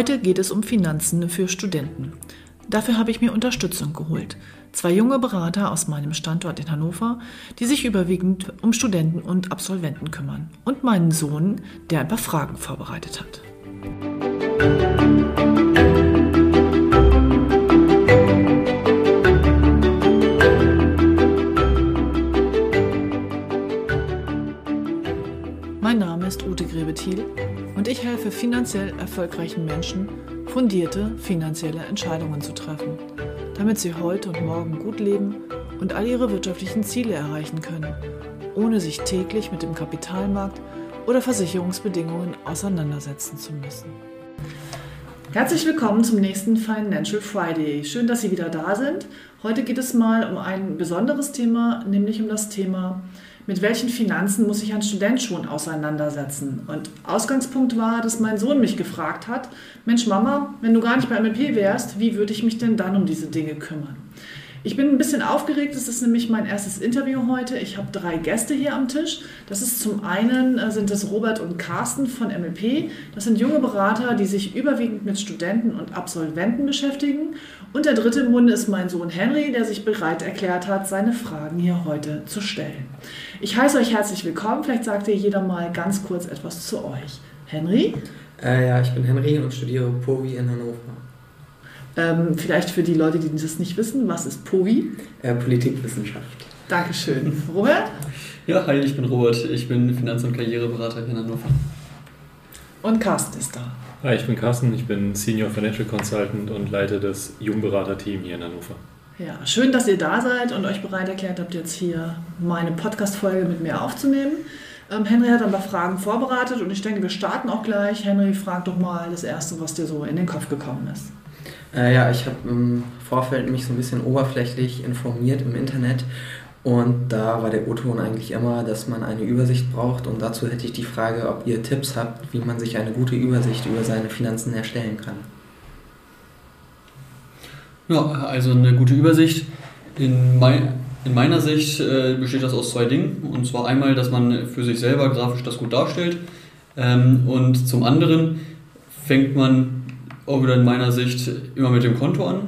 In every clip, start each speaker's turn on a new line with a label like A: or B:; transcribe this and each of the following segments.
A: Heute geht es um Finanzen für Studenten. Dafür habe ich mir Unterstützung geholt. Zwei junge Berater aus meinem Standort in Hannover, die sich überwiegend um Studenten und Absolventen kümmern. Und meinen Sohn, der ein paar Fragen vorbereitet hat. Mein Name ist Ute Grebethiel und ich helfe finanziell erfolgreichen Menschen, fundierte finanzielle Entscheidungen zu treffen, damit sie heute und morgen gut leben und all ihre wirtschaftlichen Ziele erreichen können, ohne sich täglich mit dem Kapitalmarkt oder Versicherungsbedingungen auseinandersetzen zu müssen. Herzlich willkommen zum nächsten Financial Friday. Schön, dass Sie wieder da sind. Heute geht es mal um ein besonderes Thema, nämlich um das Thema, mit welchen Finanzen muss sich ein Student schon auseinandersetzen. Und Ausgangspunkt war, dass mein Sohn mich gefragt hat, Mensch Mama, wenn du gar nicht bei MLP wärst, wie würde ich mich denn dann um diese Dinge kümmern? Ich bin ein bisschen aufgeregt. Es ist nämlich mein erstes Interview heute. Ich habe drei Gäste hier am Tisch. Das ist zum einen äh, sind das Robert und Carsten von MLP. Das sind junge Berater, die sich überwiegend mit Studenten und Absolventen beschäftigen. Und der dritte im Bunde ist mein Sohn Henry, der sich bereit erklärt hat, seine Fragen hier heute zu stellen. Ich heiße euch herzlich willkommen. Vielleicht sagt ihr jeder mal ganz kurz etwas zu euch. Henry?
B: Äh, ja, ich bin Henry und studiere POVI in Hannover.
A: Ähm, vielleicht für die Leute, die das nicht wissen, was ist POVI?
B: Äh, Politikwissenschaft.
A: Dankeschön. Robert?
C: Ja, hi, ich bin Robert. Ich bin Finanz- und Karriereberater hier in Hannover.
A: Und Carsten ist da.
D: Hi, ich bin Carsten. Ich bin Senior Financial Consultant und leite das Jungberater-Team hier in Hannover.
A: Ja, schön, dass ihr da seid und euch bereit erklärt habt, jetzt hier meine Podcast-Folge mit mir aufzunehmen. Ähm, Henry hat ein paar Fragen vorbereitet und ich denke, wir starten auch gleich. Henry, frag doch mal das Erste, was dir so in den Kopf gekommen ist.
B: Äh, ja, ich habe im Vorfeld mich so ein bisschen oberflächlich informiert im Internet und da war der O-Ton eigentlich immer, dass man eine Übersicht braucht und dazu hätte ich die Frage, ob ihr Tipps habt, wie man sich eine gute Übersicht über seine Finanzen erstellen kann.
C: Ja, also eine gute Übersicht. In, mein, in meiner Sicht äh, besteht das aus zwei Dingen. Und zwar einmal, dass man für sich selber grafisch das gut darstellt. Ähm, und zum anderen fängt man auch wieder in meiner Sicht immer mit dem Konto an,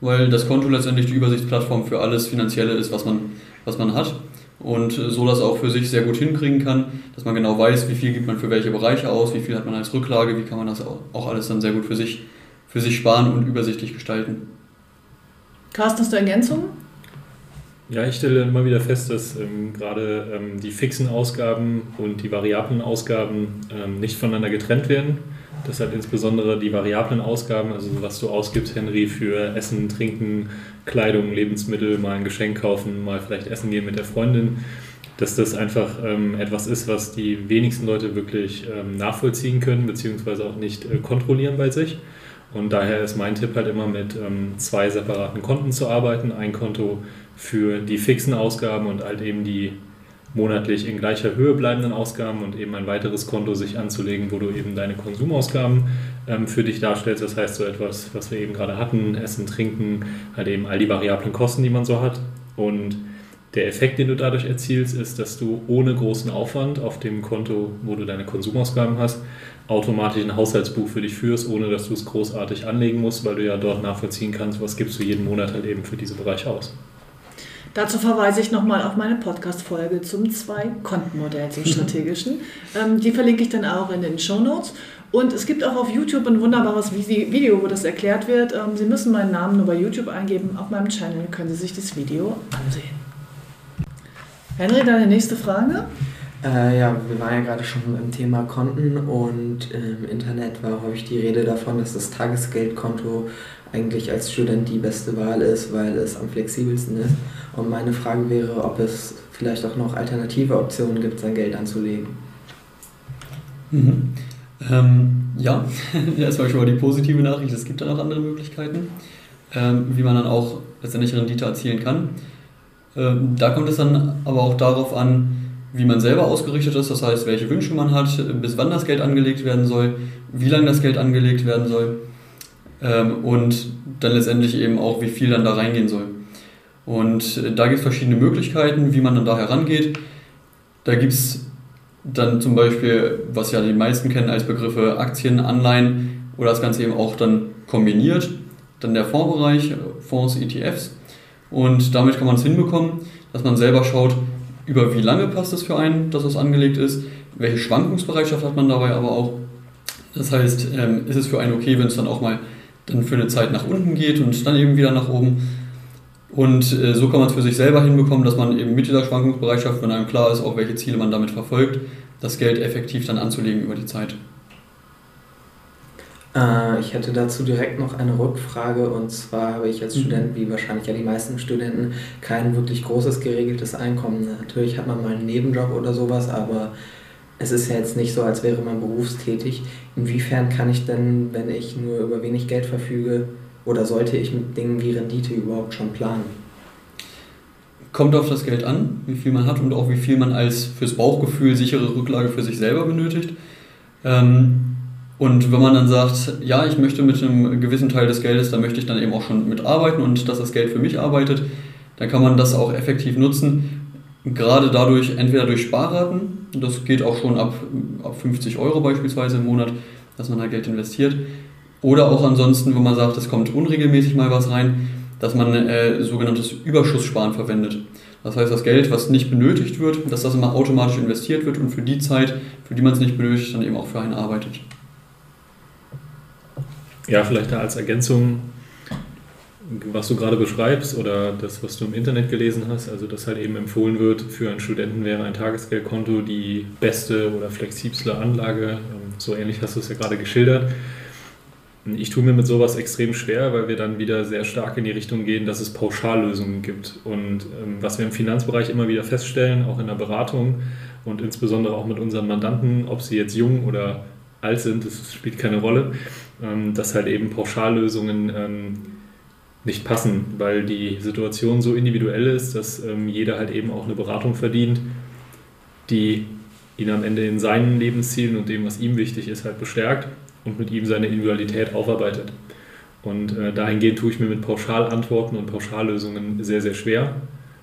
C: weil das Konto letztendlich die Übersichtsplattform für alles Finanzielle ist, was man, was man hat. Und so das auch für sich sehr gut hinkriegen kann, dass man genau weiß, wie viel gibt man für welche Bereiche aus, wie viel hat man als Rücklage, wie kann man das auch alles dann sehr gut für sich, für sich sparen und übersichtlich gestalten.
A: Carsten, hast du Ergänzungen?
D: Ja, ich stelle immer wieder fest, dass ähm, gerade ähm, die fixen Ausgaben und die variablen Ausgaben ähm, nicht voneinander getrennt werden. Das hat insbesondere die variablen Ausgaben, also was du ausgibst, Henry, für Essen, Trinken, Kleidung, Lebensmittel, mal ein Geschenk kaufen, mal vielleicht essen gehen mit der Freundin, dass das einfach ähm, etwas ist, was die wenigsten Leute wirklich ähm, nachvollziehen können, beziehungsweise auch nicht äh, kontrollieren bei sich. Und daher ist mein Tipp halt immer mit ähm, zwei separaten Konten zu arbeiten. Ein Konto für die fixen Ausgaben und halt eben die monatlich in gleicher Höhe bleibenden Ausgaben und eben ein weiteres Konto sich anzulegen, wo du eben deine Konsumausgaben ähm, für dich darstellst. Das heißt so etwas, was wir eben gerade hatten, Essen, Trinken, halt eben all die variablen Kosten, die man so hat. Und der Effekt, den du dadurch erzielst, ist, dass du ohne großen Aufwand auf dem Konto, wo du deine Konsumausgaben hast, automatisch ein Haushaltsbuch für dich führst, ohne dass du es großartig anlegen musst, weil du ja dort nachvollziehen kannst, was gibst du jeden Monat halt eben für diese Bereiche aus.
A: Dazu verweise ich nochmal auf meine Podcast-Folge zum Zwei-Konten-Modell, zum strategischen. Ähm, die verlinke ich dann auch in den Show Notes. Und es gibt auch auf YouTube ein wunderbares Video, wo das erklärt wird. Ähm, Sie müssen meinen Namen nur bei YouTube eingeben. Auf meinem Channel können Sie sich das Video ansehen. Henry, deine nächste Frage?
B: Äh, ja, wir waren ja gerade schon im Thema Konten und im Internet war häufig die Rede davon, dass das Tagesgeldkonto eigentlich als Student die beste Wahl ist, weil es am flexibelsten ist. Und meine Frage wäre, ob es vielleicht auch noch alternative Optionen gibt, sein Geld anzulegen.
C: Mhm. Ähm, ja, erstmal schon mal die positive Nachricht, es gibt dann auch andere Möglichkeiten, ähm, wie man dann auch letztendlich Rendite erzielen kann. Ähm, da kommt es dann aber auch darauf an, wie man selber ausgerichtet ist, das heißt, welche Wünsche man hat, bis wann das Geld angelegt werden soll, wie lange das Geld angelegt werden soll ähm, und dann letztendlich eben auch, wie viel dann da reingehen soll. Und äh, da gibt es verschiedene Möglichkeiten, wie man dann da herangeht. Da gibt es dann zum Beispiel, was ja die meisten kennen als Begriffe Aktien, Anleihen oder das Ganze eben auch dann kombiniert. Dann der Fondsbereich, Fonds, ETFs. Und damit kann man es hinbekommen, dass man selber schaut, über wie lange passt es für einen, dass es angelegt ist, welche Schwankungsbereitschaft hat man dabei aber auch. Das heißt, ähm, ist es für einen okay, wenn es dann auch mal dann für eine Zeit nach unten geht und dann eben wieder nach oben. Und äh, so kann man es für sich selber hinbekommen, dass man eben mit dieser Schwankungsbereitschaft, wenn einem klar ist, auch welche Ziele man damit verfolgt, das Geld effektiv dann anzulegen über die Zeit.
B: Äh, ich hätte dazu direkt noch eine Rückfrage und zwar habe ich als mhm. Student, wie wahrscheinlich ja die meisten Studenten, kein wirklich großes geregeltes Einkommen. Natürlich hat man mal einen Nebenjob oder sowas, aber es ist ja jetzt nicht so, als wäre man berufstätig. Inwiefern kann ich denn, wenn ich nur über wenig Geld verfüge, oder sollte ich mit Dingen wie Rendite überhaupt schon planen?
C: Kommt auf das Geld an, wie viel man hat und auch wie viel man als fürs Bauchgefühl sichere Rücklage für sich selber benötigt. Ähm, und wenn man dann sagt, ja, ich möchte mit einem gewissen Teil des Geldes, da möchte ich dann eben auch schon mitarbeiten und dass das Geld für mich arbeitet, dann kann man das auch effektiv nutzen. Gerade dadurch, entweder durch Sparraten, das geht auch schon ab, ab 50 Euro beispielsweise im Monat, dass man da Geld investiert, oder auch ansonsten, wenn man sagt, es kommt unregelmäßig mal was rein, dass man äh, sogenanntes Überschusssparen verwendet. Das heißt, das Geld, was nicht benötigt wird, dass das immer automatisch investiert wird und für die Zeit, für die man es nicht benötigt, dann eben auch für einen arbeitet.
D: Ja, vielleicht da als Ergänzung, was du gerade beschreibst oder das, was du im Internet gelesen hast, also dass halt eben empfohlen wird, für einen Studenten wäre ein Tagesgeldkonto die beste oder flexiblste Anlage. Ähm, so ähnlich hast du es ja gerade geschildert. Ich tue mir mit sowas extrem schwer, weil wir dann wieder sehr stark in die Richtung gehen, dass es Pauschallösungen gibt. Und ähm, was wir im Finanzbereich immer wieder feststellen, auch in der Beratung und insbesondere auch mit unseren Mandanten, ob sie jetzt jung oder alt sind, das spielt keine Rolle, ähm, dass halt eben Pauschallösungen ähm, nicht passen, weil die Situation so individuell ist, dass ähm, jeder halt eben auch eine Beratung verdient, die ihn am Ende in seinen Lebenszielen und dem, was ihm wichtig ist, halt bestärkt und mit ihm seine Individualität aufarbeitet. Und äh, dahingehend tue ich mir mit Pauschalantworten und Pauschallösungen sehr, sehr schwer.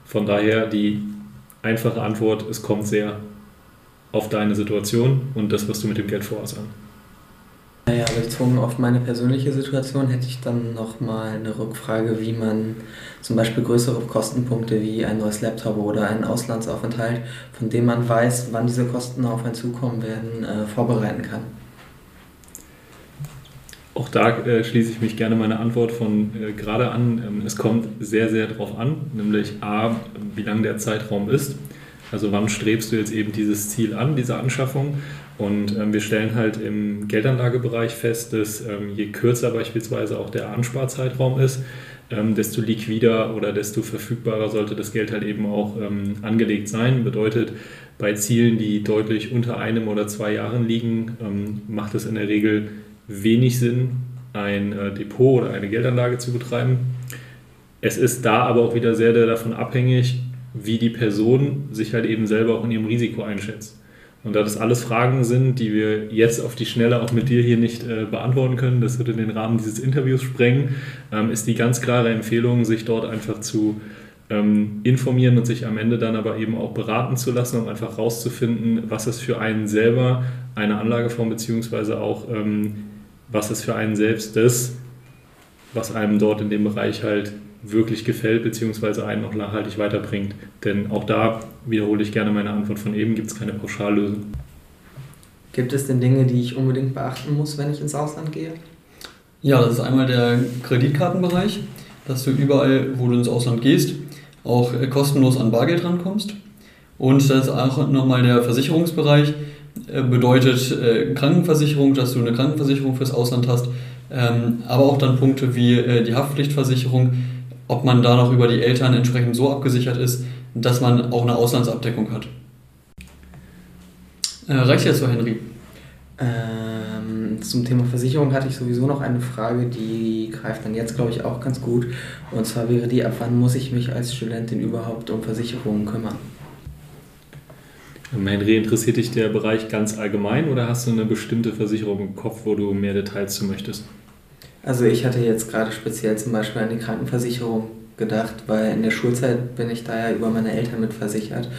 D: Von daher die einfache Antwort, es kommt sehr auf deine Situation und das, was du mit dem Geld vorhast an.
B: Naja, bezogen auf meine persönliche Situation hätte ich dann nochmal eine Rückfrage, wie man zum Beispiel größere Kostenpunkte wie ein neues Laptop oder einen Auslandsaufenthalt, von dem man weiß, wann diese Kosten auf einen zukommen werden, äh, vorbereiten kann.
D: Auch da äh, schließe ich mich gerne meine Antwort von äh, gerade an. Ähm, es kommt sehr, sehr darauf an, nämlich A, wie lang der Zeitraum ist. Also wann strebst du jetzt eben dieses Ziel an, diese Anschaffung? Und ähm, wir stellen halt im Geldanlagebereich fest, dass ähm, je kürzer beispielsweise auch der Ansparzeitraum ist, ähm, desto liquider oder desto verfügbarer sollte das Geld halt eben auch ähm, angelegt sein. Bedeutet, bei Zielen, die deutlich unter einem oder zwei Jahren liegen, ähm, macht es in der Regel wenig Sinn, ein äh, Depot oder eine Geldanlage zu betreiben. Es ist da aber auch wieder sehr, sehr davon abhängig, wie die Person sich halt eben selber auch in ihrem Risiko einschätzt. Und da das alles Fragen sind, die wir jetzt auf die Schnelle auch mit dir hier nicht äh, beantworten können, das würde den Rahmen dieses Interviews sprengen, ähm, ist die ganz klare Empfehlung, sich dort einfach zu ähm, informieren und sich am Ende dann aber eben auch beraten zu lassen, um einfach rauszufinden, was ist für einen selber eine Anlageform beziehungsweise auch ähm, was ist für einen selbst das, was einem dort in dem Bereich halt wirklich gefällt, beziehungsweise einen auch nachhaltig weiterbringt. Denn auch da wiederhole ich gerne meine Antwort von eben, gibt es keine Pauschallösung.
B: Gibt es denn Dinge, die ich unbedingt beachten muss, wenn ich ins Ausland gehe?
C: Ja, das ist einmal der Kreditkartenbereich, dass du überall, wo du ins Ausland gehst, auch äh, kostenlos an Bargeld rankommst. Und das ist auch nochmal der Versicherungsbereich, äh, bedeutet äh, Krankenversicherung, dass du eine Krankenversicherung fürs Ausland hast, ähm, aber auch dann Punkte wie die Haftpflichtversicherung, ob man da noch über die Eltern entsprechend so abgesichert ist, dass man auch eine Auslandsabdeckung hat. reicht jetzt so, Henry?
B: Ähm, zum Thema Versicherung hatte ich sowieso noch eine Frage, die greift dann jetzt, glaube ich, auch ganz gut. Und zwar wäre die, ab wann muss ich mich als Studentin überhaupt um Versicherungen kümmern?
D: Henry, interessiert dich der Bereich ganz allgemein oder hast du eine bestimmte Versicherung im Kopf, wo du mehr Details zu möchtest?
B: Also ich hatte jetzt gerade speziell zum Beispiel an die Krankenversicherung gedacht, weil in der Schulzeit bin ich da ja über meine Eltern mitversichert.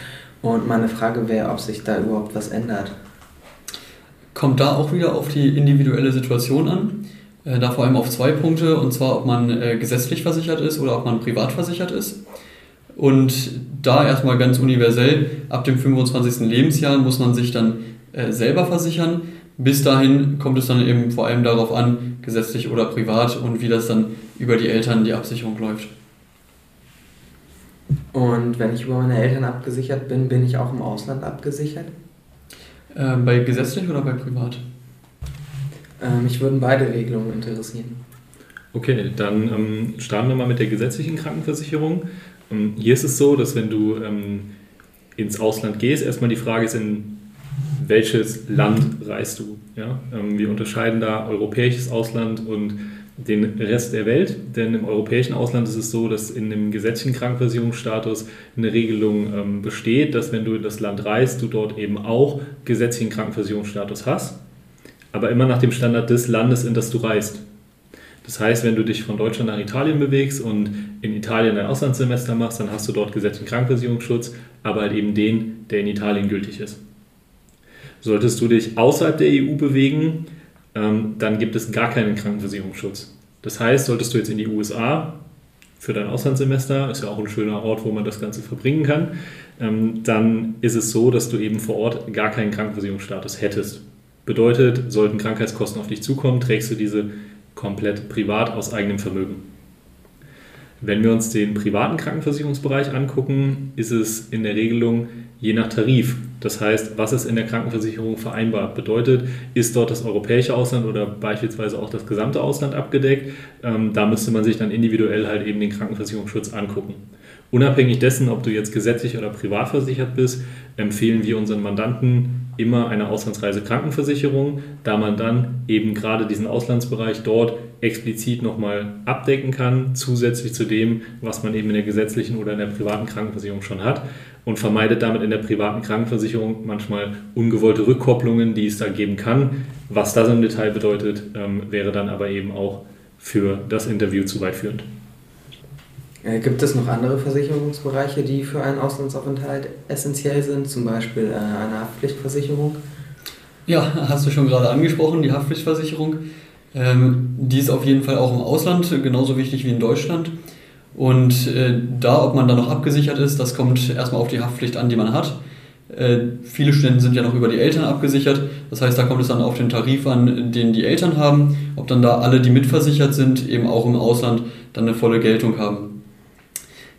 B: Und meine Frage wäre, ob sich da überhaupt was ändert
C: kommt da auch wieder auf die individuelle Situation an. Äh, da vor allem auf zwei Punkte, und zwar ob man äh, gesetzlich versichert ist oder ob man privat versichert ist. Und da erstmal ganz universell, ab dem 25. Lebensjahr muss man sich dann äh, selber versichern. Bis dahin kommt es dann eben vor allem darauf an, gesetzlich oder privat und wie das dann über die Eltern die Absicherung läuft.
B: Und wenn ich über meine Eltern abgesichert bin, bin ich auch im Ausland abgesichert?
C: Äh, bei gesetzlich oder bei privat?
B: Ähm, mich würden beide Regelungen interessieren.
D: Okay, dann ähm, starten wir mal mit der gesetzlichen Krankenversicherung. Ähm, hier ist es so, dass wenn du ähm, ins Ausland gehst, erstmal die Frage ist, in welches Land reist du? Ja? Ähm, wir unterscheiden da europäisches Ausland und den Rest der Welt, denn im europäischen Ausland ist es so, dass in dem gesetzlichen Krankenversicherungsstatus eine Regelung ähm, besteht, dass wenn du in das Land reist, du dort eben auch gesetzlichen Krankenversicherungsstatus hast, aber immer nach dem Standard des Landes, in das du reist. Das heißt, wenn du dich von Deutschland nach Italien bewegst und in Italien ein Auslandssemester machst, dann hast du dort gesetzlichen Krankenversicherungsschutz, aber halt eben den, der in Italien gültig ist. Solltest du dich außerhalb der EU bewegen, ähm, dann gibt es gar keinen Krankenversicherungsschutz. Das heißt, solltest du jetzt in die USA für dein Auslandssemester, ist ja auch ein schöner Ort, wo man das Ganze verbringen kann, ähm, dann ist es so, dass du eben vor Ort gar keinen Krankenversicherungsstatus hättest. Bedeutet, sollten Krankheitskosten auf dich zukommen, trägst du diese komplett privat aus eigenem Vermögen. Wenn wir uns den privaten Krankenversicherungsbereich angucken, ist es in der Regelung je nach Tarif. Das heißt, was ist in der Krankenversicherung vereinbart? Bedeutet, ist dort das europäische Ausland oder beispielsweise auch das gesamte Ausland abgedeckt? Ähm, da müsste man sich dann individuell halt eben den Krankenversicherungsschutz angucken. Unabhängig dessen, ob du jetzt gesetzlich oder privat versichert bist, empfehlen wir unseren Mandanten immer eine Auslandsreise-Krankenversicherung, da man dann eben gerade diesen Auslandsbereich dort explizit nochmal abdecken kann, zusätzlich zu dem, was man eben in der gesetzlichen oder in der privaten Krankenversicherung schon hat und vermeidet damit in der privaten Krankenversicherung manchmal ungewollte Rückkopplungen, die es da geben kann. Was das im Detail bedeutet, ähm, wäre dann aber eben auch für das Interview zu weit führend.
B: Äh, gibt es noch andere Versicherungsbereiche, die für einen Auslandsaufenthalt essentiell sind, zum Beispiel äh, eine Haftpflichtversicherung?
C: Ja, hast du schon gerade angesprochen, die Haftpflichtversicherung. Ähm, die ist auf jeden Fall auch im Ausland genauso wichtig wie in Deutschland. Und äh, da, ob man da noch abgesichert ist, das kommt erstmal auf die Haftpflicht an, die man hat. Viele Studenten sind ja noch über die Eltern abgesichert. Das heißt, da kommt es dann auf den Tarif an, den die Eltern haben. Ob dann da alle, die mitversichert sind, eben auch im Ausland dann eine volle Geltung haben.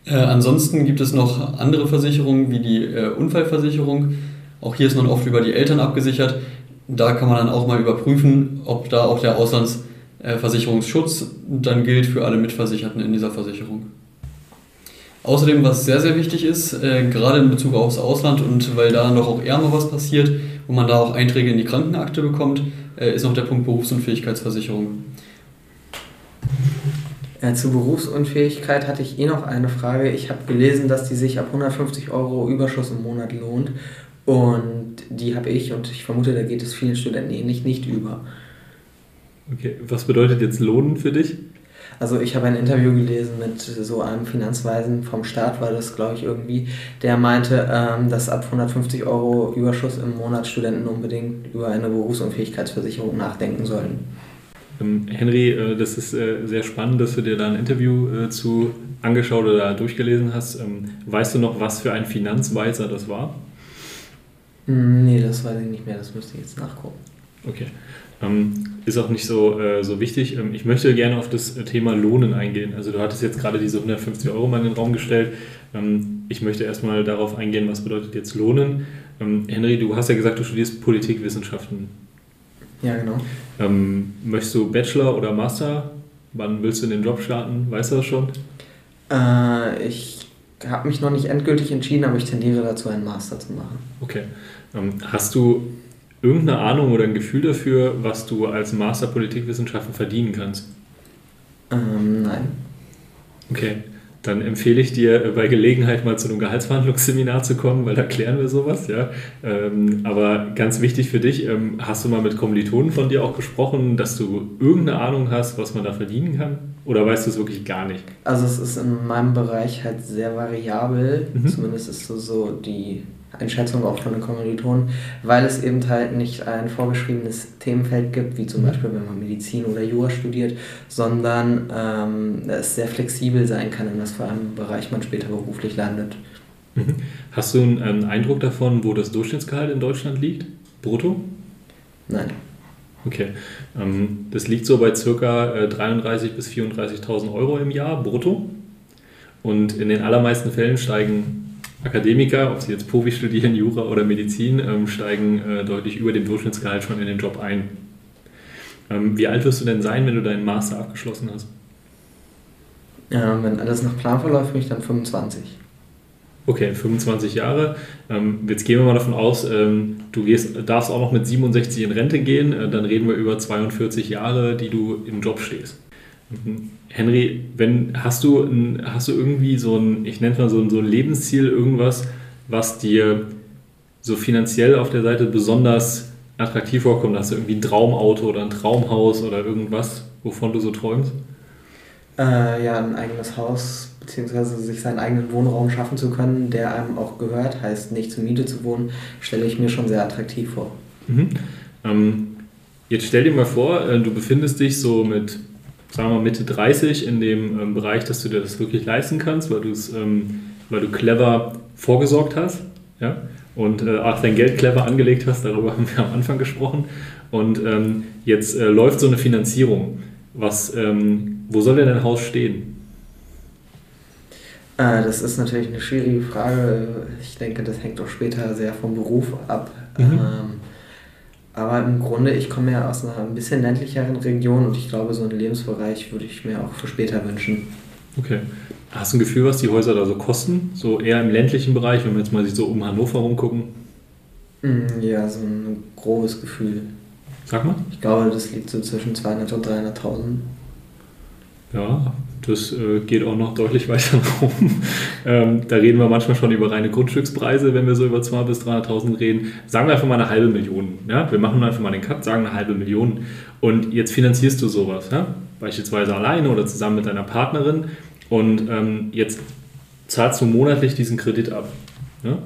C: Äh, ansonsten gibt es noch andere Versicherungen wie die äh, Unfallversicherung. Auch hier ist man oft über die Eltern abgesichert. Da kann man dann auch mal überprüfen, ob da auch der Auslands äh, Versicherungsschutz dann gilt für alle Mitversicherten in dieser Versicherung. Außerdem, was sehr, sehr wichtig ist, äh, gerade in Bezug aufs Ausland und weil da noch auch mal was passiert, wo man da auch Einträge in die Krankenakte bekommt, äh, ist noch der Punkt Berufsunfähigkeitsversicherung.
B: Ja, zu Berufsunfähigkeit hatte ich eh noch eine Frage. Ich habe gelesen, dass die sich ab 150 Euro Überschuss im Monat lohnt. Und die habe ich und ich vermute, da geht es vielen Studenten ähnlich nicht über.
D: Okay, was bedeutet jetzt Lohnen für dich?
B: Also ich habe ein Interview gelesen mit so einem Finanzweisen vom Staat, war das glaube ich irgendwie, der meinte, ähm, dass ab 150 Euro Überschuss im Monat Studenten unbedingt über eine Berufsunfähigkeitsversicherung nachdenken sollen.
D: Ähm, Henry, äh, das ist äh, sehr spannend, dass du dir da ein Interview äh, zu angeschaut oder durchgelesen hast. Ähm, weißt du noch, was für ein Finanzweiser das war?
B: Hm, nee, das weiß ich nicht mehr, das müsste ich jetzt nachgucken.
D: Okay. Ähm, ist auch nicht so, äh, so wichtig. Ähm, ich möchte gerne auf das Thema Lohnen eingehen. Also du hattest jetzt gerade diese 150 Euro mal in den Raum gestellt. Ähm, ich möchte erstmal darauf eingehen, was bedeutet jetzt Lohnen. Henry, du hast ja gesagt, du studierst Politikwissenschaften.
B: Ja, genau.
D: Ähm, möchtest du Bachelor oder Master? Wann willst du in den Job starten? Weißt du das schon?
B: Äh, ich habe mich noch nicht endgültig entschieden, aber ich tendiere dazu, einen Master zu machen.
D: Okay. Ähm, hast du irgendeine Ahnung oder ein Gefühl dafür, was du als Master Politikwissenschaften verdienen kannst?
B: Ähm, nein.
D: Okay dann empfehle ich dir bei Gelegenheit mal zu einem Gehaltsverhandlungsseminar zu kommen, weil da klären wir sowas. Ja? Ähm, aber ganz wichtig für dich, ähm, hast du mal mit Kommilitonen von dir auch gesprochen, dass du irgendeine Ahnung hast, was man da verdienen kann? Oder weißt du es wirklich gar nicht?
B: Also es ist in meinem Bereich halt sehr variabel. Mhm. Zumindest ist so, so die Einschätzung auch von den Kommilitonen, weil es eben halt nicht ein vorgeschriebenes Themenfeld gibt, wie zum mhm. Beispiel wenn man Medizin oder Jura studiert, sondern ähm, es sehr flexibel sein kann, in was für einem Bereich man später beruflich landet.
D: Mhm. Hast du einen, Eindruck davon, wo das Durchschnittsgehalt in Deutschland liegt? Brutto?
B: Nein.
D: Okay. Ähm, das liegt so bei ca. 33.000 bis 34.000 Euro im Jahr brutto. Und in den allermeisten Fällen steigen Akademiker, ob sie jetzt Profi studieren, Jura oder Medizin, ähm, steigen äh, deutlich über dem Durchschnittsgehalt schon in den Job ein. Ähm, wie alt wirst du denn sein, wenn du deinen Master abgeschlossen hast?
B: Ja, wenn alles nach Plan verläuft, bin ich dann 25.
D: Okay, 25 Jahre. Ähm, jetzt gehen wir mal davon aus, ähm, du gehst, darfst auch noch mit 67 in Rente gehen, äh, dann reden wir über 42 Jahre, die du im Job stehst. Mhm. Henry, wenn, hast, du ein, hast du irgendwie so ein, ich nenne es mal so ein, so ein Lebensziel, irgendwas, was dir so finanziell auf der Seite besonders attraktiv vorkommt? Hast du irgendwie ein Traumauto oder ein Traumhaus oder irgendwas, wovon du so träumst?
B: Äh, ja, ein eigenes Haus, beziehungsweise sich seinen eigenen Wohnraum schaffen zu können, der einem auch gehört, heißt nicht zur Miete zu wohnen, stelle ich mir schon sehr attraktiv vor.
D: Mhm. Ähm, jetzt stell dir mal vor, äh, du befindest dich so mit sagen wir Mitte 30 in dem ähm, Bereich, dass du dir das wirklich leisten kannst, weil, ähm, weil du clever vorgesorgt hast ja? und äh, auch dein Geld clever angelegt hast, darüber haben wir am Anfang gesprochen. Und ähm, jetzt äh, läuft so eine Finanzierung. Was, ähm, wo soll denn dein Haus stehen?
B: Äh, das ist natürlich eine schwierige Frage. Ich denke, das hängt auch später sehr vom Beruf ab. Mhm. Aber im Grunde, ich komme ja aus einer ein bisschen ländlicheren Region und ich glaube, so einen Lebensbereich würde ich mir auch für später wünschen.
D: Okay. Hast du ein Gefühl, was die Häuser da so kosten? So eher im ländlichen Bereich, wenn wir jetzt mal sich so um Hannover rumgucken?
B: Mm, ja, so ein grobes Gefühl.
D: Sag mal.
B: Ich glaube, das liegt so zwischen 200 und 300.000.
D: Ja, das äh, geht auch noch deutlich weiter oben. Ähm, da reden wir manchmal schon über reine Grundstückspreise, wenn wir so über 200.000 bis 300.000 reden. Sagen wir einfach mal eine halbe Million. Ja? Wir machen einfach mal den Cut, sagen eine halbe Million. Und jetzt finanzierst du sowas. Ja? Beispielsweise alleine oder zusammen mit deiner Partnerin. Und ähm, jetzt zahlst du monatlich diesen Kredit ab. Ja?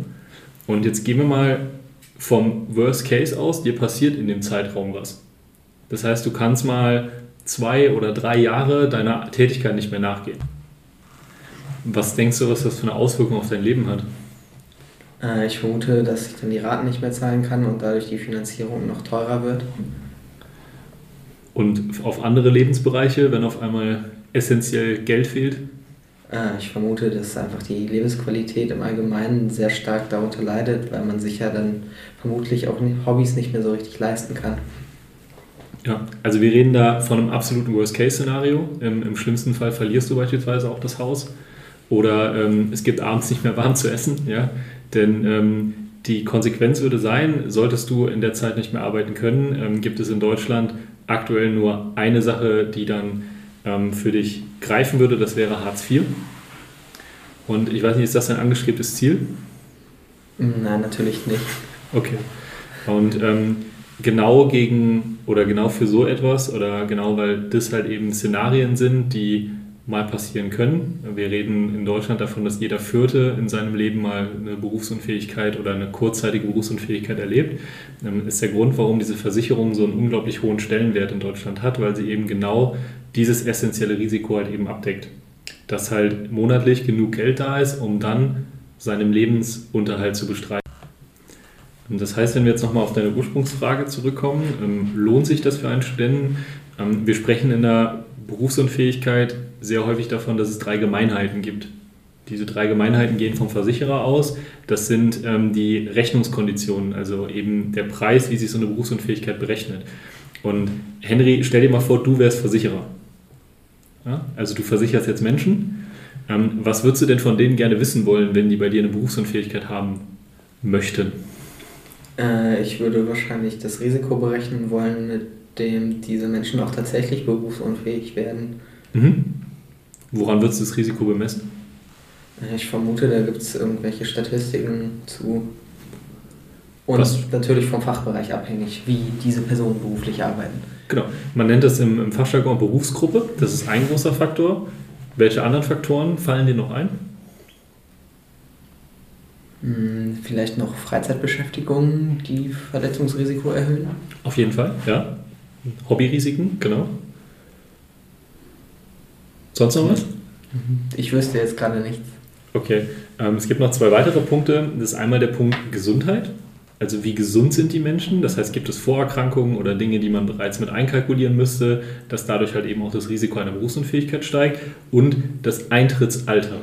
D: Und jetzt gehen wir mal vom Worst Case aus, dir passiert in dem Zeitraum was. Das heißt, du kannst mal zwei oder drei Jahre deiner Tätigkeit nicht mehr nachgehen. Was denkst du, was das für eine Auswirkung auf dein Leben hat?
B: Äh, ich vermute, dass ich dann die Raten nicht mehr zahlen kann und dadurch die Finanzierung noch teurer wird.
D: Und auf andere Lebensbereiche, wenn auf einmal essentiell Geld fehlt?
B: Äh, ich vermute, dass einfach die Lebensqualität im Allgemeinen sehr stark darunter leidet, weil man sich ja dann vermutlich auch Hobbys nicht mehr so richtig leisten kann.
D: Ja, also wir reden da von einem absoluten Worst-Case-Szenario. Im, Im, schlimmsten Fall verlierst du beispielsweise auch das Haus. Oder ähm, es gibt abends nicht mehr warm zu essen. Ja? Denn ähm, die Konsequenz würde sein, solltest du in der Zeit nicht mehr arbeiten können, ähm, gibt es in Deutschland aktuell nur eine Sache, die dann ähm, für dich greifen würde, das wäre Hartz IV. Und ich weiß nicht, ist das dein angestrebtes Ziel?
B: Nein, natürlich nicht.
D: Okay. Und ähm, genau gegen oder genau für so etwas oder genau weil das halt eben Szenarien sind, die mal passieren können. Wir reden in Deutschland davon, dass jeder Vierte in seinem Leben mal eine Berufsunfähigkeit oder eine kurzzeitige Berufsunfähigkeit erlebt. Das ähm, ist der Grund, warum diese Versicherung so einen unglaublich hohen Stellenwert in Deutschland hat, weil sie eben genau dieses essentielle Risiko halt eben abdeckt. Dass halt monatlich genug Geld da ist, um dann seinem Lebensunterhalt zu bestreiten. Das heißt, wenn wir jetzt nochmal auf deine Ursprungsfrage zurückkommen, ähm, lohnt sich das für einen Studenten? Ähm, wir sprechen in der Berufsunfähigkeit sehr häufig davon, dass es drei Gemeinheiten gibt. Diese drei Gemeinheiten gehen vom Versicherer aus. Das sind ähm, die Rechnungskonditionen, also eben der Preis, wie sich so eine Berufsunfähigkeit berechnet. Und Henry, stell dir mal vor, du wärst Versicherer. Ja? Also du versicherst jetzt Menschen. Ähm, was würdest du denn von denen gerne wissen wollen, wenn die bei dir eine Berufsunfähigkeit haben möchten?
B: Äh, ich würde wahrscheinlich das Risiko berechnen wollen, mit dem diese Menschen auch tatsächlich berufsunfähig werden.
D: Mhm. Woran würdest du das Risiko bemessen?
B: Äh, ich vermute, da gibt es irgendwelche Statistiken zu. Und Was? natürlich vom Fachbereich abhängig, wie diese Personen beruflich arbeiten.
D: Genau. Man nennt das im, im Fachjargon Berufsgruppe. Das ist ein großer Faktor. Welche anderen Faktoren fallen dir noch ein?
B: Vielleicht noch Freizeitbeschäftigung, die Verletzungsrisiko erhöhen?
D: Auf jeden Fall, ja. Hobbyrisiken, genau. Sonst noch was?
B: Mhm. Ich wüsste jetzt gerade nichts.
D: Okay, ähm, es gibt noch zwei weitere Punkte. Das ist einmal der Punkt Gesundheit. Also wie gesund sind die Menschen? Das heißt, gibt es Vorerkrankungen oder Dinge, die man bereits mit einkalkulieren müsste, dass dadurch halt eben auch das Risiko einer Berufsunfähigkeit steigt? Und das Eintrittsalter.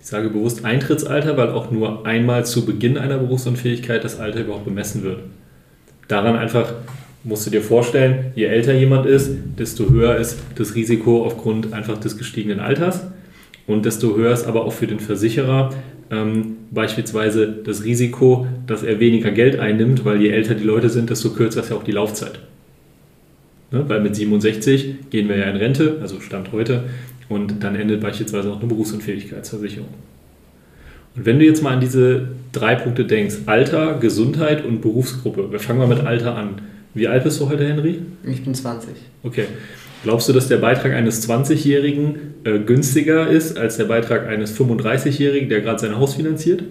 D: Ich sage bewusst Eintrittsalter, weil auch nur einmal zu Beginn einer Berufsunfähigkeit das Alter überhaupt bemessen wird. Daran einfach musst du dir vorstellen, je älter jemand ist, desto höher ist das Risiko aufgrund einfach des gestiegenen Alters und desto höher ist aber auch für den Versicherer ähm, beispielsweise das Risiko, dass er weniger Geld einnimmt, weil je älter die Leute sind, desto kürzer ist ja auch die Laufzeit. Ne? Weil mit 67 gehen wir ja in Rente, also Stand heute, und dann endet beispielsweise auch eine Berufsunfähigkeitsversicherung. Und wenn du jetzt mal an diese drei Punkte denkst, Alter, Gesundheit und Berufsgruppe, wir fangen mal mit Alter an. Wie alt bist du heute, Henry?
B: Ich bin 20.
D: Okay. Glaubst du, dass der Beitrag eines 20-Jährigen äh, günstiger ist als der Beitrag eines 35-Jährigen, der gerade sein Haus finanziert?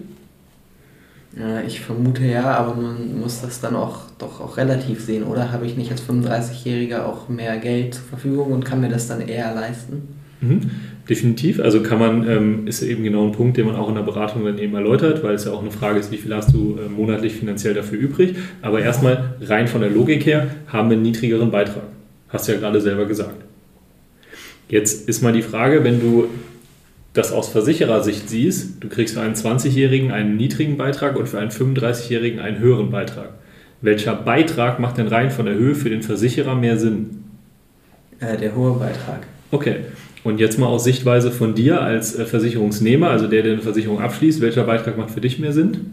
B: Ja, ich vermute ja, aber man muss das dann auch doch auch relativ sehen, oder? Habe ich nicht als 35-Jähriger auch mehr Geld zur Verfügung und kann mir das dann eher leisten?
D: Mhm. Definitiv. Also kann man, ähm, ist eben genau ein Punkt, den man auch in der Beratung dann eben erläutert, weil es ja auch eine Frage ist, wie viel hast du äh, monatlich finanziell dafür übrig. Aber erstmal rein von der Logik her haben wir einen niedrigeren Beitrag. Hast du ja gerade selber gesagt. Jetzt ist mal die Frage, wenn du das aus Versicherersicht siehst, du kriegst für einen 20-Jährigen einen niedrigen Beitrag und für einen 35-Jährigen einen höheren Beitrag. Welcher Beitrag macht denn rein von der Höhe für den Versicherer mehr Sinn?
B: Äh, der hohe Beitrag.
D: Okay. Und jetzt mal aus Sichtweise von dir als äh, Versicherungsnehmer, also der, der eine Versicherung abschließt, welcher Beitrag macht für dich mehr Sinn?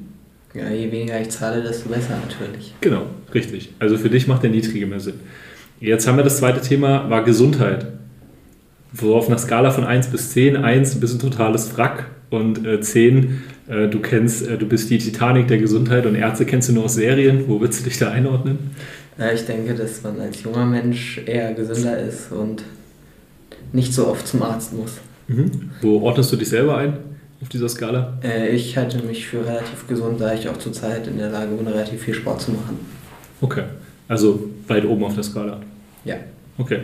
B: Ja, je weniger ich zahle, desto besser natürlich.
D: Genau, richtig. Also für dich macht der niedrige mehr Sinn. Jetzt haben wir das zweite Thema, war Gesundheit. Wo auf einer Skala von 1 bis 10, 1 bist ein totales Wrack und äh, 10, äh, du kennst, äh, du bist die Titanic der Gesundheit und Ärzte kennst du nur aus Serien. Wo würdest du dich da einordnen?
B: Ja, ich denke, dass man als junger Mensch eher gesünder ist und nicht so oft zum Arzt muss.
D: Mhm. Wo ordnest du dich selber ein auf dieser Skala?
B: Äh, ich halte mich für relativ gesund, da ich auch zurzeit in der Lage bin, relativ viel Sport zu machen.
D: Okay, also weit oben auf der Skala.
B: Ja.
D: Okay.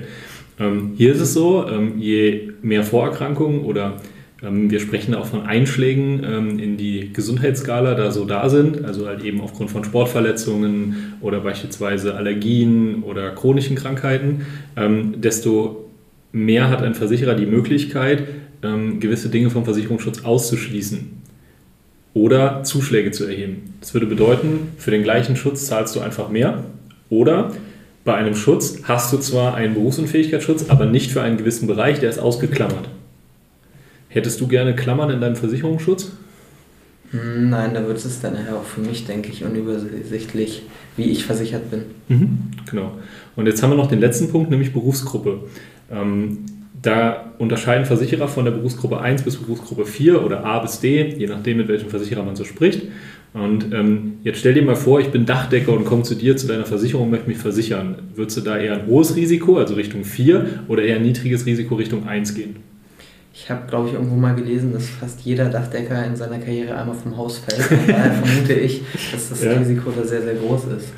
D: Ähm, hier ist es so, ähm, je mehr Vorerkrankungen oder ähm, wir sprechen auch von Einschlägen ähm, in die Gesundheitsskala, da so da sind, also halt eben aufgrund von Sportverletzungen oder beispielsweise Allergien oder chronischen Krankheiten, ähm, desto mehr hat ein Versicherer die Möglichkeit, ähm, gewisse Dinge vom Versicherungsschutz auszuschließen oder Zuschläge zu erheben. Das würde bedeuten, für den gleichen Schutz zahlst du einfach mehr oder bei einem Schutz hast du zwar einen Berufsunfähigkeitsschutz, aber nicht für einen gewissen Bereich, der ist ausgeklammert. Hättest du gerne Klammern in deinem Versicherungsschutz?
B: Nein, da wird es dann nachher auch für mich, denke ich, unübersichtlich, wie ich versichert bin.
D: Mhm, genau. Und jetzt haben wir noch den letzten Punkt, nämlich Berufsgruppe. Ähm, da unterscheiden Versicherer von der Berufsgruppe 1 bis Berufsgruppe 4 oder A bis D, je nachdem, mit welchem Versicherer man so spricht. Und ähm, jetzt stell dir mal vor, ich bin Dachdecker und komme zu dir, zu deiner Versicherung und möchte mich versichern. Würdest du da eher ein hohes Risiko, also Richtung 4, oder eher ein niedriges Risiko Richtung 1 gehen?
B: Ich habe, glaube ich, irgendwo mal gelesen, dass fast jeder Dachdecker in seiner Karriere einmal vom Haus fällt. Von daher vermute ich, dass das ja. Risiko da sehr, sehr groß ist.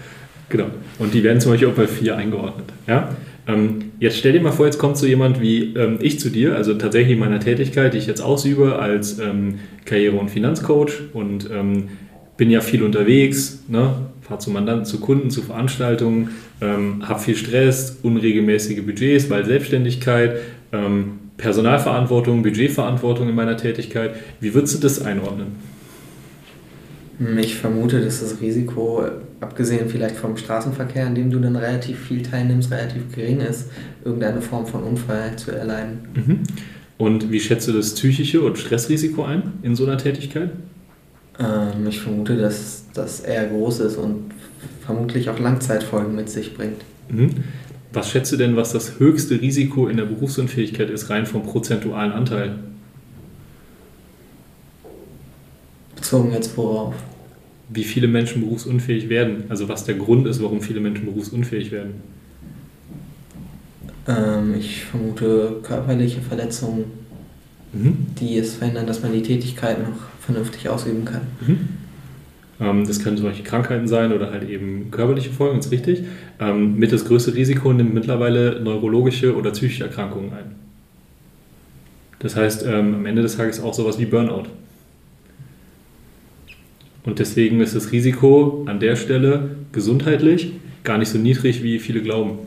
D: Genau. Und die werden zum Beispiel auch bei 4 eingeordnet. Ja? Ähm, jetzt stell dir mal vor, jetzt kommt so jemand wie ähm, ich zu dir, also tatsächlich in meiner Tätigkeit, die ich jetzt ausübe als ähm, Karriere- und Finanzcoach und ähm, bin ja viel unterwegs, ne? fahre zu Mandanten, zu Kunden, zu Veranstaltungen, ähm, habe viel Stress, unregelmäßige Budgets, weil Selbstständigkeit, ähm, Personalverantwortung, Budgetverantwortung in meiner Tätigkeit. Wie würdest du das einordnen?
B: Ich vermute, dass das Risiko, abgesehen vielleicht vom Straßenverkehr, in dem du dann relativ viel teilnimmst, relativ gering ist, irgendeine Form von Unfall zu erleiden.
D: Mhm. Und wie schätzt du das psychische und Stressrisiko ein in so einer Tätigkeit?
B: Ähm, ich vermute, dass das eher groß ist und vermutlich auch Langzeitfolgen mit sich bringt.
D: Mhm. Was schätzt du denn, was das höchste Risiko in der Berufsunfähigkeit ist, rein vom prozentualen Anteil?
B: Bezogen jetzt worauf?
D: Wie viele Menschen berufsunfähig werden? Also was der Grund ist, warum viele Menschen berufsunfähig werden?
B: Ähm, ich vermute körperliche Verletzungen, mhm. die es verhindern, dass man die Tätigkeit noch vernünftig ausüben kann. Mhm.
D: Ähm, das können Beispiel Krankheiten sein oder halt eben körperliche Folgen, ist richtig. Ähm, mit das größte Risiko nimmt mittlerweile neurologische oder psychische Erkrankungen ein. Das heißt, ähm, am Ende des Tages auch sowas wie Burnout. Und deswegen ist das Risiko an der Stelle gesundheitlich gar nicht so niedrig, wie viele glauben.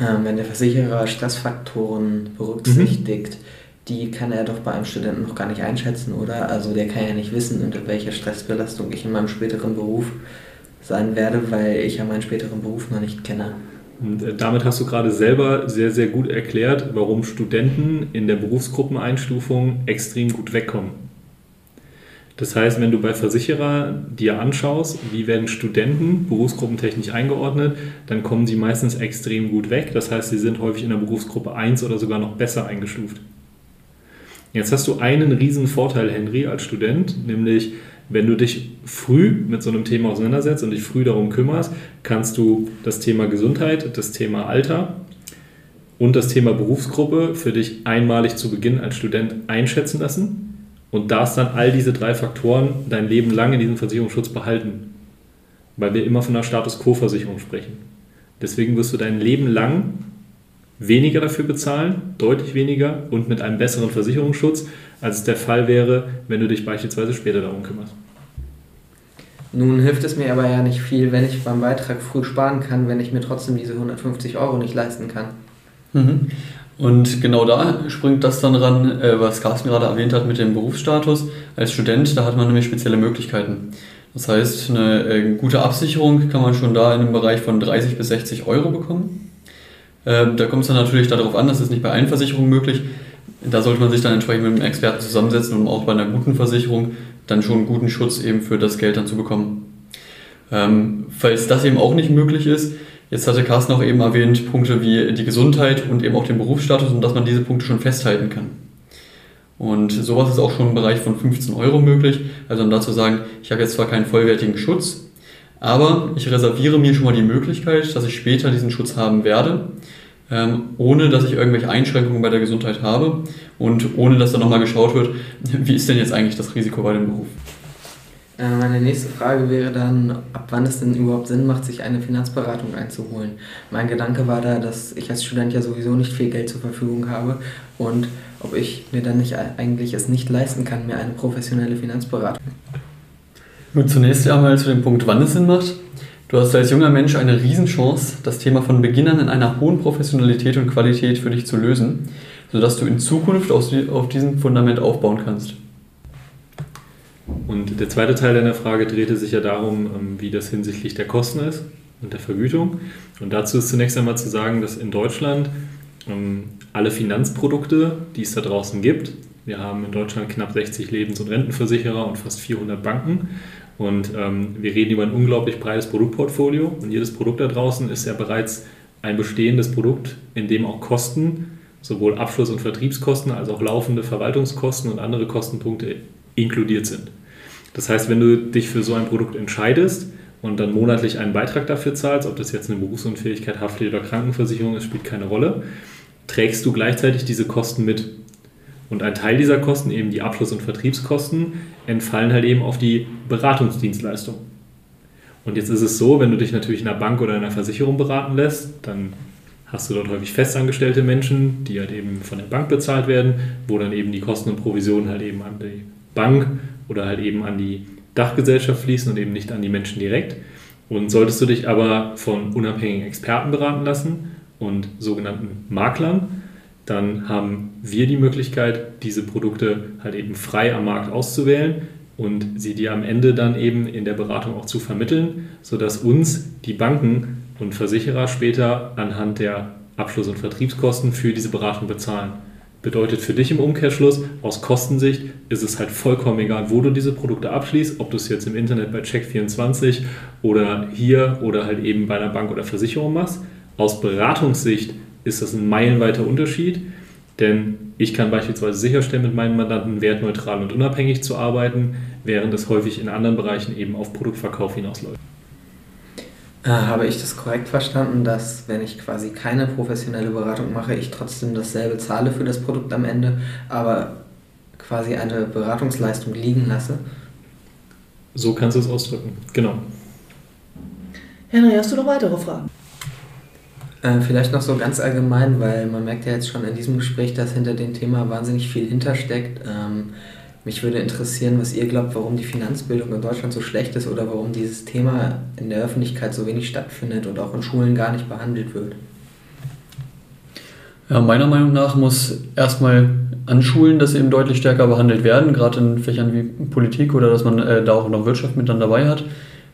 B: Ähm, wenn der Versicherer Stressfaktoren berücksichtigt, mhm. die kann er doch bei einem Studenten noch gar nicht einschätzen, oder? Also der kann ja nicht wissen, unter welcher Stressbelastung ich in meinem späteren Beruf sein werde, weil ich ja meinen späteren Beruf noch nicht kenne.
D: Und äh, damit hast du gerade selber sehr, sehr gut erklärt, warum Studenten in der Berufsgruppeneinstufung extrem gut wegkommen. Das heißt, wenn du bei Versicherer dir anschaust, wie werden Studenten berufsgruppentechnisch eingeordnet, dann kommen sie meistens extrem gut weg. Das heißt, sie sind häufig in der Berufsgruppe 1 oder sogar noch besser eingestuft. Jetzt hast du einen riesen Vorteil, Henry, als Student, nämlich wenn du dich früh mit so einem Thema auseinandersetzt und dich früh darum kümmerst, kannst du das Thema Gesundheit, das Thema Alter und das Thema Berufsgruppe für dich einmalig zu Beginn als Student einschätzen lassen und darfst dann all diese drei Faktoren dein Leben lang in diesem Versicherungsschutz behalten. Weil wir immer von einer Status Quo-Versicherung sprechen. Deswegen wirst du dein Leben lang weniger dafür bezahlen, deutlich weniger und mit einem besseren Versicherungsschutz, als es der Fall wäre, wenn du dich beispielsweise später darum kümmerst.
B: Nun hilft es mir aber ja nicht viel, wenn ich beim Beitrag früh sparen kann, wenn ich mir trotzdem diese 150 Euro nicht leisten kann.
C: Mhm. Und genau da springt das dann ran, äh, was Carsten gerade erwähnt hat mit dem Berufsstatus. Als Student, da hat man nämlich spezielle Möglichkeiten. Das heißt, eine äh, gute Absicherung kann man schon da in einem Bereich von 30 bis 60 Euro bekommen. Ähm, da kommt es dann natürlich darauf an, das ist nicht bei allen Versicherungen möglich. Da sollte man sich dann entsprechend mit einem Experten zusammensetzen, um auch bei einer guten Versicherung dann schon einen guten Schutz eben für das Geld dann zu bekommen. Ähm, falls das eben auch nicht möglich ist, Jetzt hatte Carsten auch eben erwähnt, Punkte wie die Gesundheit und eben auch den Berufsstatus und dass man diese Punkte schon festhalten kann. Und sowas ist auch schon im Bereich von 15 Euro möglich. Also um dazu sagen, ich habe jetzt zwar keinen vollwertigen Schutz, aber ich reserviere mir schon mal die Möglichkeit, dass ich später diesen Schutz haben werde, ähm, ohne dass ich irgendwelche Einschränkungen bei der Gesundheit habe und ohne dass dann nochmal geschaut wird, wie ist denn jetzt eigentlich das Risiko bei dem Beruf.
B: Äh, meine nächste Frage wäre dann, ab wann es denn überhaupt Sinn macht, sich eine Finanzberatung einzuholen. Mein Gedanke war da, dass ich als Student ja sowieso nicht viel Geld zur Verfügung habe und ob ich mir dann nicht eigentlich es nicht leisten kann, mir eine professionelle Finanzberatung.
C: Nun zunächst einmal zu dem Punkt, wann es Sinn macht. Du hast als junger Mensch eine Riesenchance, das Thema von Beginn an in einer hohen Professionalität und Qualität für dich zu lösen, sodass du in Zukunft auf diesem Fundament aufbauen kannst.
D: Und der zweite Teil deiner Frage drehte sich ja darum, ähm, wie das hinsichtlich der Kosten ist und der Vergütung. Und dazu ist zunächst einmal zu sagen, dass in Deutschland ähm, alle Finanzprodukte, die es da draußen gibt, wir haben in Deutschland knapp 60 Lebens- und Rentenversicherer und fast 400 Banken. Und ähm, wir reden über ein unglaublich breites Produktportfolio. Und jedes Produkt da draußen ist ja bereits ein bestehendes Produkt, in dem auch Kosten, sowohl Abschluss- und Vertriebskosten als auch laufende Verwaltungskosten und andere Kostenpunkte inkludiert sind. Das heißt, wenn du dich für so ein Produkt entscheidest und dann monatlich einen Beitrag dafür zahlst, ob das jetzt eine Berufsunfähigkeit, Haftpflicht oder Krankenversicherung ist, spielt keine Rolle, trägst du gleichzeitig diese Kosten mit. Und ein Teil dieser Kosten, eben die Abschluss- und Vertriebskosten, entfallen halt eben auf die Beratungsdienstleistung. Und jetzt ist es so, wenn du dich natürlich in einer Bank oder in einer Versicherung beraten lässt, dann hast du dort häufig festangestellte Menschen, die halt eben von der Bank bezahlt werden, wo dann eben die Kosten und Provisionen halt eben an die Bank oder halt eben an die Dachgesellschaft fließen und eben nicht an die Menschen direkt. Und solltest du dich aber von unabhängigen Experten beraten lassen und sogenannten Maklern, dann haben wir die Möglichkeit, diese Produkte halt eben frei am Markt auszuwählen und sie dir am Ende dann eben in der Beratung auch zu vermitteln, sodass uns die Banken und Versicherer später anhand der Abschluss- und Vertriebskosten für diese Beratung bezahlen. Bedeutet für dich im Umkehrschluss, aus Kostensicht ist es halt vollkommen egal, wo du diese Produkte abschließt, ob du es jetzt im Internet bei Check24 oder hier oder halt eben bei einer Bank oder Versicherung machst. Aus Beratungssicht ist das ein meilenweiter Unterschied, denn ich kann beispielsweise sicherstellen, mit meinen Mandanten wertneutral und unabhängig zu arbeiten, während es häufig in anderen Bereichen eben auf Produktverkauf hinausläuft.
B: Äh, habe ich das korrekt verstanden, dass wenn ich quasi keine professionelle Beratung mache, ich trotzdem dasselbe zahle für das Produkt am Ende, aber quasi eine Beratungsleistung liegen lasse?
D: So kannst du es ausdrücken, genau.
A: Henry, hast du noch weitere Fragen?
B: Äh, vielleicht noch so ganz allgemein, weil man merkt ja jetzt schon in diesem Gespräch, dass hinter dem Thema wahnsinnig viel hintersteckt. Ähm, mich würde interessieren, was ihr glaubt, warum die Finanzbildung in Deutschland so schlecht ist oder warum dieses Thema in der Öffentlichkeit so wenig stattfindet und auch in Schulen gar nicht behandelt wird.
C: Ja, meiner Meinung nach muss erstmal an Schulen das eben deutlich stärker behandelt werden, gerade in Fächern wie Politik oder dass man äh, da auch noch Wirtschaft mit dann dabei hat,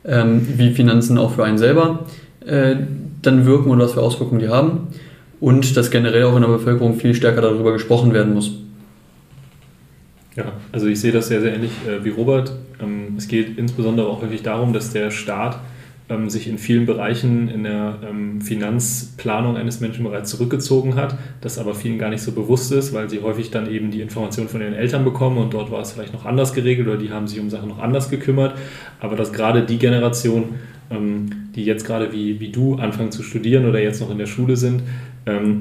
C: ähm, wie Finanzen auch für einen selber äh, dann wirken und was für Auswirkungen die haben und dass generell auch in der Bevölkerung viel stärker darüber gesprochen werden muss.
D: Ja, also ich sehe das sehr, sehr ähnlich äh, wie Robert. Ähm, es geht insbesondere auch häufig darum, dass der Staat ähm, sich in vielen Bereichen in der ähm, Finanzplanung eines Menschen bereits zurückgezogen hat, das aber vielen gar nicht so bewusst ist, weil sie häufig dann eben die Informationen von ihren Eltern bekommen und dort war es vielleicht noch anders geregelt oder die haben sich um Sachen noch anders gekümmert. Aber dass gerade die Generation, die jetzt gerade wie, wie du anfangen zu studieren oder jetzt noch in der Schule sind,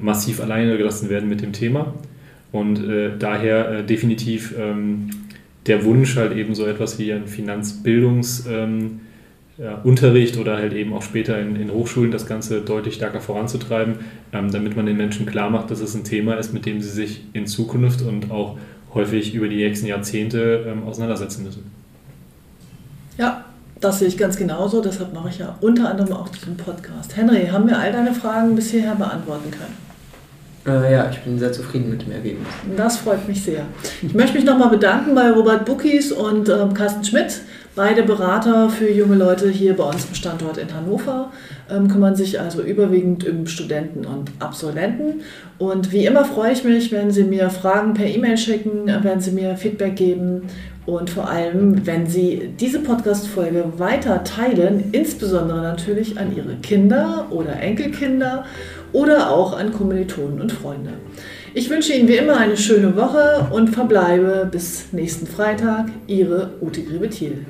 D: massiv alleine gelassen werden mit dem Thema und äh, daher äh, definitiv ähm, der Wunsch, halt eben so etwas wie ein Finanzbildungsunterricht ähm, ja, oder halt eben auch später in, in, Hochschulen das Ganze deutlich stärker voranzutreiben, ähm, damit man den Menschen klar macht, dass es ein Thema ist, mit dem sie sich in Zukunft und auch häufig über die nächsten Jahrzehnte ähm, auseinandersetzen müssen.
A: Ja, das sehe ich ganz genauso, deshalb mache ich ja unter anderem auch diesen Podcast. Henry, haben wir all deine Fragen bisher beantworten können?
B: Äh, ja, ich bin sehr zufrieden mit dem Ergebnis.
A: Das freut mich sehr. Ich möchte mich nochmal bedanken bei Robert Buckis und ähm, Carsten Schmidt. Beide Berater für junge Leute hier bei uns im Standort in Hannover, ähm, kümmern sich also überwiegend um Studenten und Absolventen. Und wie immer freue ich mich, wenn Sie mir Fragen per E-Mail schicken, wenn Sie mir Feedback geben und vor allem, wenn Sie diese Podcast-Folge weiter teilen, insbesondere natürlich an Ihre Kinder oder Enkelkinder oder auch an Kommilitonen und Freunde. Ich wünsche Ihnen wie immer eine schöne Woche und verbleibe bis nächsten Freitag. Ihre Ute Grebethiel.